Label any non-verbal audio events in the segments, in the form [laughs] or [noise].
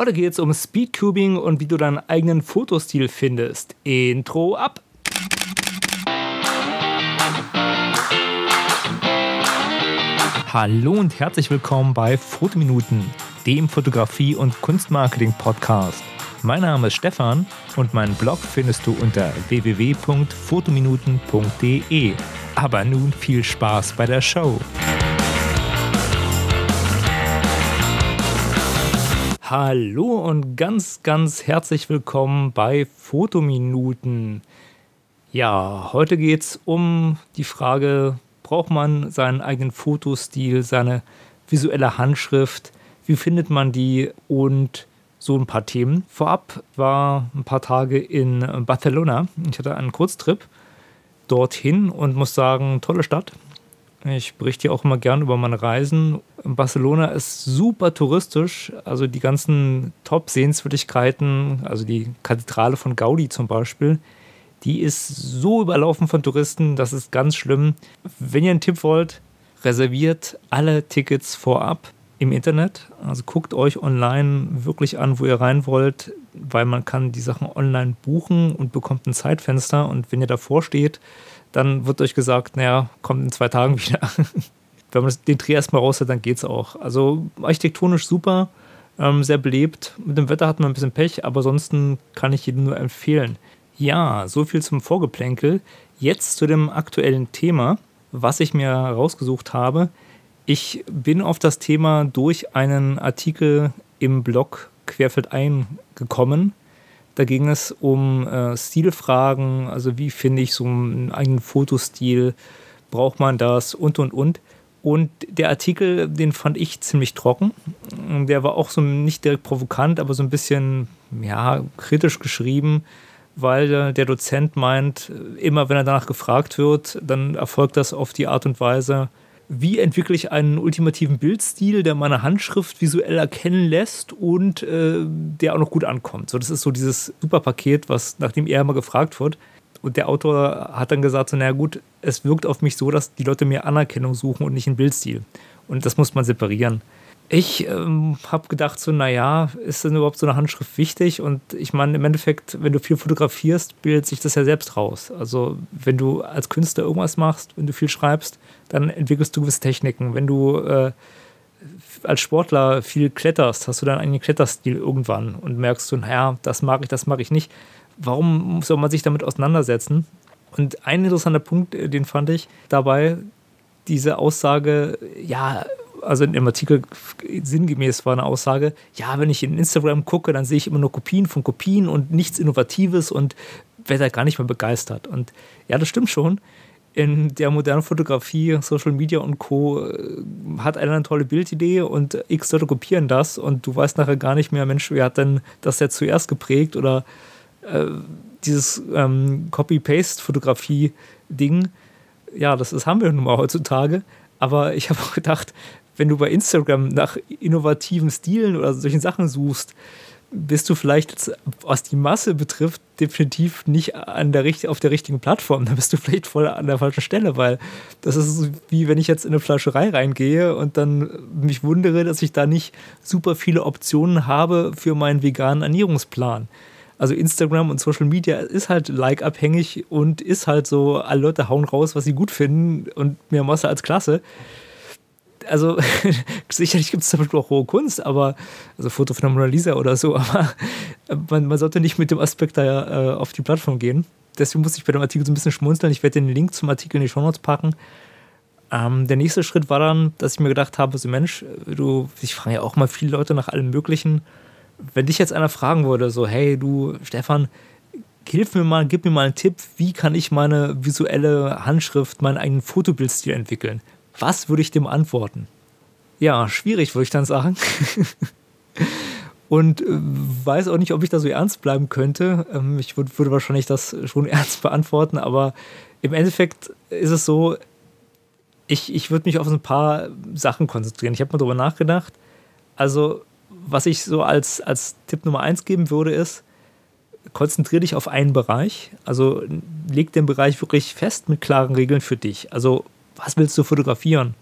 Heute geht es um Speedcubing und wie du deinen eigenen Fotostil findest. Intro ab! Hallo und herzlich willkommen bei Fotominuten, dem Fotografie- und Kunstmarketing-Podcast. Mein Name ist Stefan und meinen Blog findest du unter www.fotominuten.de. Aber nun viel Spaß bei der Show. Hallo und ganz, ganz herzlich willkommen bei Fotominuten. Ja, heute geht es um die Frage, braucht man seinen eigenen Fotostil, seine visuelle Handschrift, wie findet man die und so ein paar Themen. Vorab war ein paar Tage in Barcelona. Ich hatte einen Kurztrip dorthin und muss sagen, tolle Stadt. Ich berichte ja auch immer gern über meine Reisen. Barcelona ist super touristisch. Also die ganzen Top-Sehenswürdigkeiten, also die Kathedrale von Gaudi zum Beispiel, die ist so überlaufen von Touristen, das ist ganz schlimm. Wenn ihr einen Tipp wollt, reserviert alle Tickets vorab im Internet. Also guckt euch online wirklich an, wo ihr rein wollt, weil man kann die Sachen online buchen und bekommt ein Zeitfenster. Und wenn ihr davor steht, dann wird euch gesagt, naja, kommt in zwei Tagen [laughs] wieder. wenn man den Dreh erstmal raus hat, dann geht's auch. Also architektonisch super, ähm, sehr belebt. Mit dem Wetter hat man ein bisschen Pech, aber ansonsten kann ich jedem nur empfehlen. Ja, so viel zum Vorgeplänkel. Jetzt zu dem aktuellen Thema, was ich mir rausgesucht habe. Ich bin auf das Thema durch einen Artikel im Blog Querfeld eingekommen. Da ging es um äh, Stilfragen, also wie finde ich so einen eigenen Fotostil, braucht man das und und und. Und der Artikel, den fand ich ziemlich trocken. Der war auch so nicht direkt provokant, aber so ein bisschen ja, kritisch geschrieben, weil der Dozent meint, immer wenn er danach gefragt wird, dann erfolgt das auf die Art und Weise, wie entwickle ich einen ultimativen Bildstil, der meine Handschrift visuell erkennen lässt und äh, der auch noch gut ankommt. So, das ist so dieses Superpaket, was nachdem er immer gefragt wird. Und der Autor hat dann gesagt, so, naja gut, es wirkt auf mich so, dass die Leute mehr Anerkennung suchen und nicht einen Bildstil. Und das muss man separieren. Ich ähm, habe gedacht, so, naja, ist denn überhaupt so eine Handschrift wichtig? Und ich meine, im Endeffekt, wenn du viel fotografierst, bildet sich das ja selbst raus. Also, wenn du als Künstler irgendwas machst, wenn du viel schreibst, dann entwickelst du gewisse Techniken. Wenn du äh, als Sportler viel kletterst, hast du dann einen Kletterstil irgendwann und merkst du, naja, das mag ich, das mag ich nicht. Warum soll man sich damit auseinandersetzen? Und ein interessanter Punkt, äh, den fand ich dabei, diese Aussage, ja, also in dem Artikel sinngemäß war eine Aussage, ja, wenn ich in Instagram gucke, dann sehe ich immer nur Kopien von Kopien und nichts Innovatives und werde da gar nicht mehr begeistert. Und ja, das stimmt schon. In der modernen Fotografie, Social Media und Co. Äh, hat einer eine tolle Bildidee und x Leute kopieren das und du weißt nachher gar nicht mehr, Mensch, wer hat denn das jetzt zuerst geprägt oder äh, dieses ähm, Copy-Paste-Fotografie-Ding. Ja, das ist, haben wir nun mal heutzutage. Aber ich habe [laughs] auch gedacht, wenn du bei Instagram nach innovativen Stilen oder solchen Sachen suchst, bist du vielleicht, was die Masse betrifft, definitiv nicht an der, auf der richtigen Plattform. Da bist du vielleicht voll an der falschen Stelle, weil das ist wie wenn ich jetzt in eine Flascherei reingehe und dann mich wundere, dass ich da nicht super viele Optionen habe für meinen veganen Ernährungsplan. Also Instagram und Social Media ist halt like-abhängig und ist halt so, alle Leute hauen raus, was sie gut finden und mehr Masse als klasse also [laughs] sicherlich gibt es zum Beispiel auch hohe Kunst, aber also Foto von der Mona Lisa oder so, [laughs] aber man, man sollte nicht mit dem Aspekt da äh, auf die Plattform gehen. Deswegen muss ich bei dem Artikel so ein bisschen schmunzeln. Ich werde den Link zum Artikel in die Show Notes packen. Ähm, der nächste Schritt war dann, dass ich mir gedacht habe, so Mensch, du, ich frage ja auch mal viele Leute nach allem Möglichen. Wenn dich jetzt einer fragen würde, so, hey, du, Stefan, hilf mir mal, gib mir mal einen Tipp, wie kann ich meine visuelle Handschrift, meinen eigenen Fotobildstil entwickeln? Was würde ich dem antworten? Ja, schwierig, würde ich dann sagen. [laughs] Und äh, weiß auch nicht, ob ich da so ernst bleiben könnte. Ähm, ich würd, würde wahrscheinlich das schon [laughs] ernst beantworten, aber im Endeffekt ist es so, ich, ich würde mich auf ein paar Sachen konzentrieren. Ich habe mal darüber nachgedacht. Also, was ich so als, als Tipp Nummer eins geben würde, ist, konzentriere dich auf einen Bereich. Also leg den Bereich wirklich fest mit klaren Regeln für dich. Also was willst du fotografieren?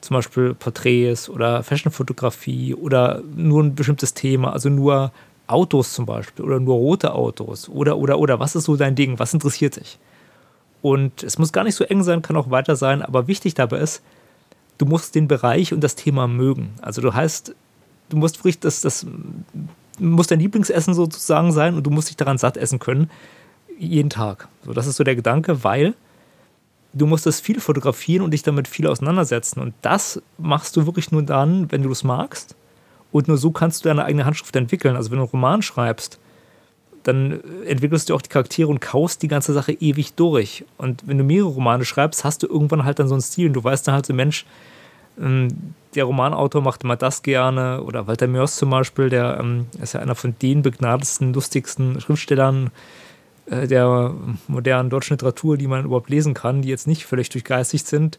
zum Beispiel Porträts oder Fashionfotografie oder nur ein bestimmtes Thema, also nur Autos zum Beispiel oder nur rote Autos oder, oder, oder, was ist so dein Ding, was interessiert dich? Und es muss gar nicht so eng sein, kann auch weiter sein, aber wichtig dabei ist, du musst den Bereich und das Thema mögen. Also du heißt, du musst wirklich das, das muss dein Lieblingsessen sozusagen sein und du musst dich daran satt essen können, jeden Tag. So, das ist so der Gedanke, weil du musst das viel fotografieren und dich damit viel auseinandersetzen. Und das machst du wirklich nur dann, wenn du es magst. Und nur so kannst du deine eigene Handschrift entwickeln. Also wenn du einen Roman schreibst, dann entwickelst du auch die Charaktere und kaust die ganze Sache ewig durch. Und wenn du mehrere Romane schreibst, hast du irgendwann halt dann so einen Stil und du weißt dann halt so, Mensch, ähm, der Romanautor macht immer das gerne. Oder Walter Mörs zum Beispiel, der ähm, ist ja einer von den begnadetsten, lustigsten Schriftstellern äh, der modernen deutschen Literatur, die man überhaupt lesen kann, die jetzt nicht völlig durchgeistigt sind,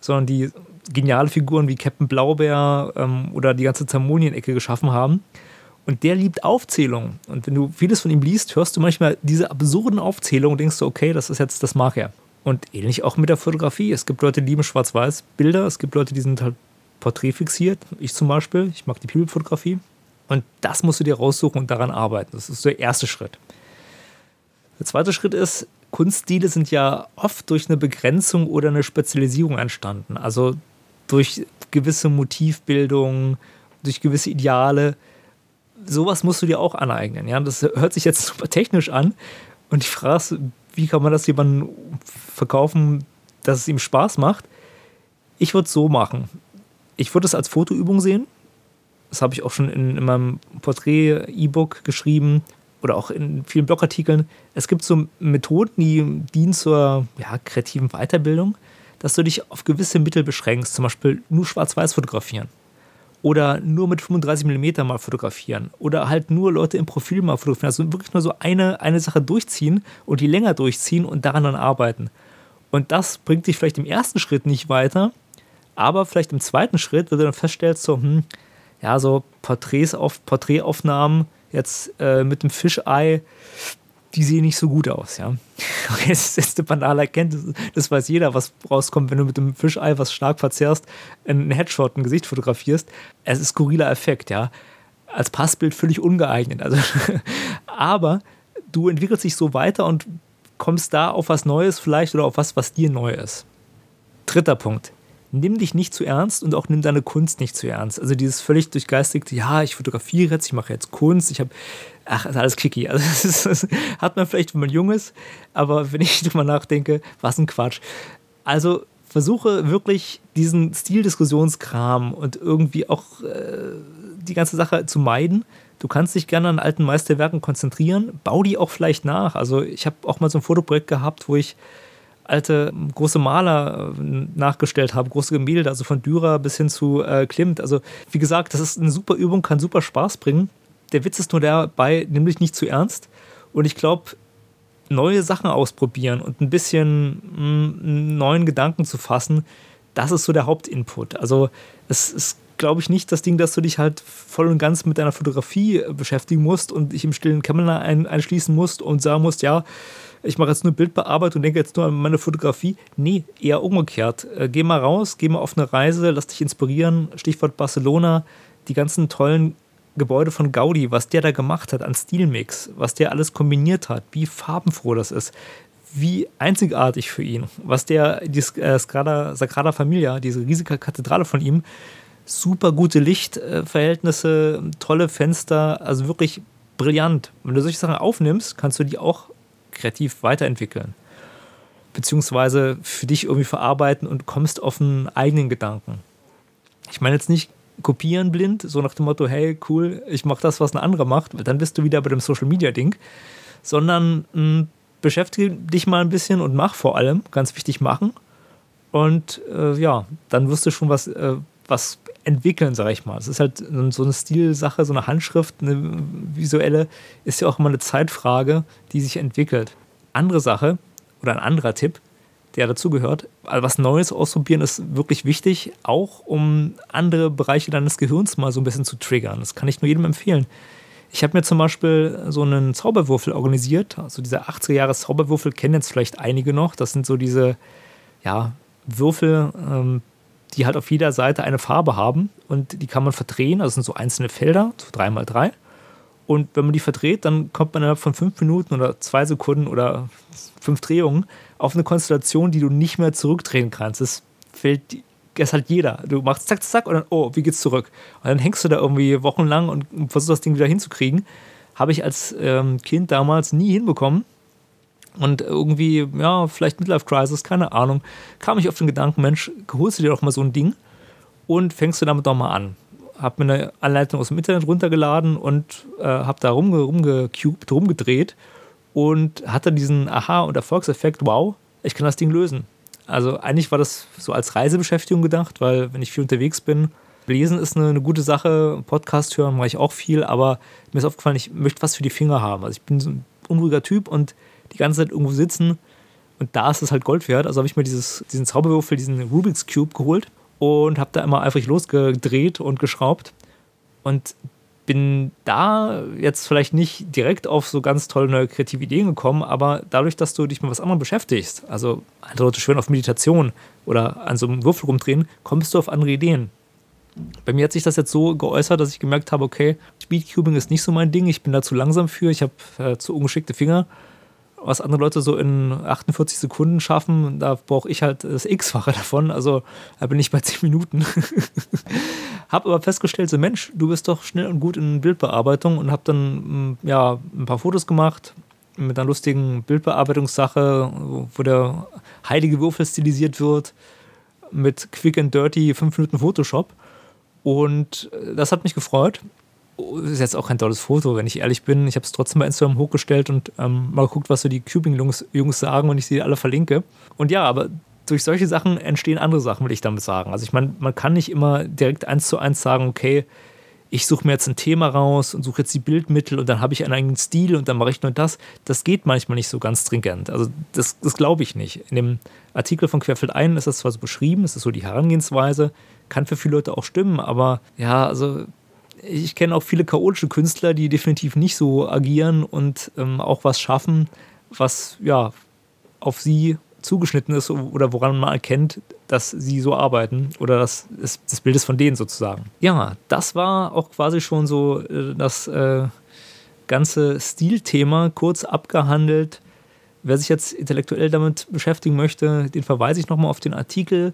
sondern die geniale Figuren wie Captain Blaubeer ähm, oder die ganze Zermonien-Ecke geschaffen haben. Und der liebt Aufzählungen. Und wenn du vieles von ihm liest, hörst du manchmal diese absurden Aufzählungen und denkst du, okay, das ist jetzt, das mag er. Und ähnlich auch mit der Fotografie. Es gibt Leute, die lieben Schwarz-Weiß-Bilder. Es gibt Leute, die sind halt porträtfixiert. Ich zum Beispiel. Ich mag die People-Fotografie. Und das musst du dir raussuchen und daran arbeiten. Das ist der erste Schritt. Der zweite Schritt ist, Kunststile sind ja oft durch eine Begrenzung oder eine Spezialisierung entstanden. Also durch gewisse Motivbildung, durch gewisse Ideale. Sowas musst du dir auch aneignen. Ja? Das hört sich jetzt [laughs] super technisch an. Und ich frage, wie kann man das jemandem verkaufen, dass es ihm Spaß macht? Ich würde es so machen. Ich würde es als Fotoübung sehen. Das habe ich auch schon in, in meinem Porträt-E-Book geschrieben oder auch in vielen Blogartikeln, es gibt so Methoden, die dienen zur ja, kreativen Weiterbildung, dass du dich auf gewisse Mittel beschränkst, zum Beispiel nur schwarz-weiß fotografieren oder nur mit 35 mm mal fotografieren oder halt nur Leute im Profil mal fotografieren. Also wirklich nur so eine, eine Sache durchziehen und die länger durchziehen und daran dann arbeiten. Und das bringt dich vielleicht im ersten Schritt nicht weiter, aber vielleicht im zweiten Schritt, wenn du dann feststellst, so, hm, ja, so Porträts auf Porträtaufnahmen jetzt äh, mit dem Fischei, die sehen nicht so gut aus, ja. [laughs] Okay, das ist eine banale Erkenntnis. Das weiß jeder, was rauskommt, wenn du mit dem Fischei, was stark verzerrst, einen Headshot, ein Gesicht fotografierst. Es ist skurriler Effekt, ja. Als Passbild völlig ungeeignet. Also, [laughs] aber du entwickelst dich so weiter und kommst da auf was Neues vielleicht oder auf was, was dir neu ist. Dritter Punkt nimm dich nicht zu ernst und auch nimm deine Kunst nicht zu ernst. Also dieses völlig durchgeistigte, ja, ich fotografiere jetzt, ich mache jetzt Kunst, ich habe, ach, ist alles Kiki. Also [laughs] das, ist, das, hat man vielleicht, wenn man jung ist, aber wenn ich [laughs] drüber nachdenke, was ein Quatsch. Also versuche wirklich diesen Stildiskussionskram und irgendwie auch äh, die ganze Sache zu meiden. Du kannst dich gerne an alten Meisterwerken konzentrieren, bau die auch vielleicht nach. Also ich habe auch mal so ein Fotoprojekt gehabt, wo ich alte große Maler äh, nachgestellt habe, große Gemälde, also von Dürer bis hin zu äh, Klimt. Also wie gesagt, das ist eine super Übung, kann super Spaß bringen. Der Witz ist nur dabei, nämlich nicht zu ernst. Und ich glaube, neue Sachen ausprobieren und ein bisschen mh, mm, neuen Gedanken zu fassen, das ist so der Hauptinput. Also es ist, glaube ich, nicht das Ding, dass du dich halt voll und ganz mit deiner Fotografie äh, beschäftigen musst und dich im stillen Kämmerlein ein, einschließen musst und sagen musst, ja, ich mache jetzt nur Bildbearbeitung und denke jetzt nur an meine Fotografie. Nee, eher umgekehrt. Äh, geh mal raus, geh mal auf eine Reise, lass dich inspirieren. Stichwort Barcelona, die ganzen tollen Gebäude von Gaudi, was der da gemacht hat an Stilmix, was der alles kombiniert hat, wie farbenfroh das ist, wie einzigartig für ihn, was der, die äh, Sagrada, Familia, diese riesige Kathedrale von ihm, super gute Lichtverhältnisse, tolle Fenster, also wirklich brillant. Wenn du solche Sachen aufnimmst, kannst du die auch kreativ weiterentwickeln. Beziehungsweise für dich irgendwie verarbeiten und kommst auf einen eigenen Gedanken. Ich meine jetzt nicht kopieren blind, so nach dem Motto, hey, cool, ich mache das, was ein anderer macht, dann bist du wieder bei dem Social Media Ding, sondern mh, hm, beschäftige dich mal ein bisschen und mach vor allem, ganz wichtig machen. Und äh, ja, dann wirst du schon was, äh, was entwickeln, sag ich mal. Es ist halt so eine Stilsache, so eine Handschrift, eine visuelle, ist ja auch immer eine Zeitfrage, die sich entwickelt. Andere Sache oder ein anderer Tipp, der dazugehört, also was Neues ausprobieren ist wirklich wichtig, auch um andere Bereiche deines Gehirns mal so ein bisschen zu triggern. Das kann ich nur jedem empfehlen. Ich habe mir zum Beispiel so einen Zauberwürfel organisiert. Also diese 80er Jahre Zauberwürfel kennen jetzt vielleicht einige noch. Das sind so diese ja, Würfel, ähm, die halt auf jeder Seite eine Farbe haben und die kann man verdrehen. Also sind so einzelne Felder, so 3x3. Und wenn man die verdreht, dann kommt man innerhalb von fünf Minuten oder zwei Sekunden oder fünf Drehungen auf eine Konstellation, die du nicht mehr zurückdrehen kannst. Das fällt das halt jeder. Du machst zack, zack und dann, oh, wie geht's zurück? Und dann hängst du da irgendwie wochenlang und versuchst das Ding wieder hinzukriegen. Habe ich als ähm, Kind damals nie hinbekommen. Und irgendwie, ja, vielleicht Midlife Crisis, keine Ahnung, kam ich auf den Gedanken, Mensch, holst du dir doch mal so ein Ding und fängst du damit doch mal an. Hab mir eine Anleitung aus dem Internet runtergeladen und äh, hab da rumge rumgecubed, rumgedreht und hatte diesen Aha- und Erfolgseffekt, wow, ich kann das Ding lösen. Also eigentlich war das so als Reisebeschäftigung gedacht, weil wenn ich viel unterwegs bin, lesen ist eine, eine gute Sache, Podcast hören mache ich auch viel, aber mir ist aufgefallen, ich möchte was für die Finger haben. Also ich bin so ein unruhiger Typ und die ganze Zeit irgendwo sitzen und da ist es halt Gold wert. Also habe ich mir dieses, diesen Zauberwürfel, diesen Rubik's Cube geholt und habe da immer eifrig losgedreht und geschraubt und bin da jetzt vielleicht nicht direkt auf so ganz tolle neue kreative Ideen gekommen, aber dadurch, dass du dich mit was anderem beschäftigst, also andere Leute schwören auf Meditation oder an so einem Würfel rumdrehen, kommst du auf andere Ideen. Bei mir hat sich das jetzt so geäußert, dass ich gemerkt habe, okay, Speedcubing ist nicht so mein Ding, ich bin da zu langsam für, ich habe äh, zu ungeschickte Finger was andere Leute so in 48 Sekunden schaffen, da brauche ich halt das X-fache davon. Also da bin ich bei 10 Minuten. [laughs] hab aber festgestellt, so Mensch, du bist doch schnell und gut in Bildbearbeitung und hab dann mm, ja ein paar Fotos gemacht mit einer lustigen Bildbearbeitungssache, wo der heilige Würfel stilisiert wird mit Quick and Dirty 5 Minuten Photoshop. Und das hat mich gefreut ist jetzt auch kein tolles Foto, wenn ich ehrlich bin. Ich habe es trotzdem bei Instagram hochgestellt und ähm, mal geguckt, was so die Cubing-Jungs sagen und ich sie alle verlinke. Und ja, aber durch solche Sachen entstehen andere Sachen, will ich damit sagen. Also ich meine, man kann nicht immer direkt eins zu eins sagen, okay, ich suche mir jetzt ein Thema raus und suche jetzt die Bildmittel und dann habe ich einen eigenen Stil und dann mache ich nur das. Das geht manchmal nicht so ganz stringent. Also das, das glaube ich nicht. In dem Artikel von Querfeld ein ist das zwar so beschrieben, das ist so die Herangehensweise, kann für viele Leute auch stimmen, aber ja, also ich kenne auch viele chaotische Künstler, die definitiv nicht so agieren und ähm, auch was schaffen, was ja auf sie zugeschnitten ist oder woran man erkennt, dass sie so arbeiten oder das, ist, das Bild ist von denen sozusagen. Ja, das war auch quasi schon so äh, das äh, ganze Stilthema kurz abgehandelt. Wer sich jetzt intellektuell damit beschäftigen möchte, den verweise ich nochmal auf den Artikel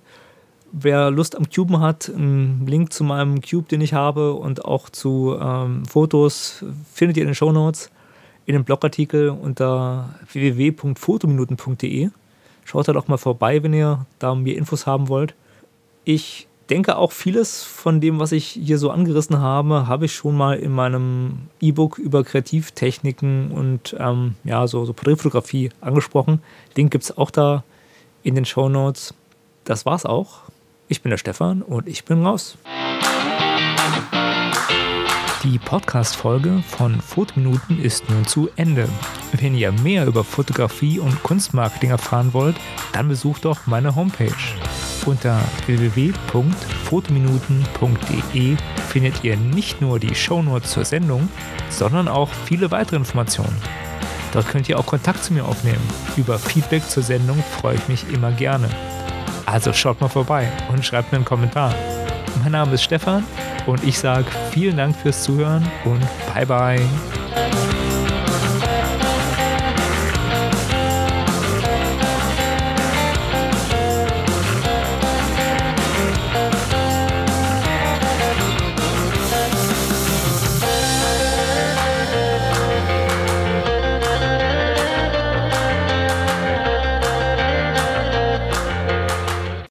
wer Lust am Cuben hat, einen Link zu meinem Cube, den ich habe und auch zu ähm, Fotos findet ihr in den Show Notes, in dem Blogartikel unter www.fotominuten.de. Schaut da doch mal vorbei, wenn ihr da mehr Infos haben wollt. Ich denke auch vieles von dem, was ich hier so angerissen habe, habe ich schon mal in meinem E-Book über Kreativtechniken und ähm, ja, so, so Porträtfotografie angesprochen. Link gibt es auch da in den Show Notes. Das war's auch. Ich bin der Stefan und ich bin raus. Die Podcast-Folge von Fotominuten ist nun zu Ende. Wenn ihr mehr über Fotografie und Kunstmarketing erfahren wollt, dann besucht doch meine Homepage. Unter www.fotominuten.de findet ihr nicht nur die Shownotes zur Sendung, sondern auch viele weitere Informationen. Dort könnt ihr auch Kontakt zu mir aufnehmen. Über Feedback zur Sendung freue ich mich immer gerne. Also schaut mal vorbei und schreibt mir einen Kommentar. Mein Name ist Stefan und ich sage vielen Dank fürs Zuhören und bye bye.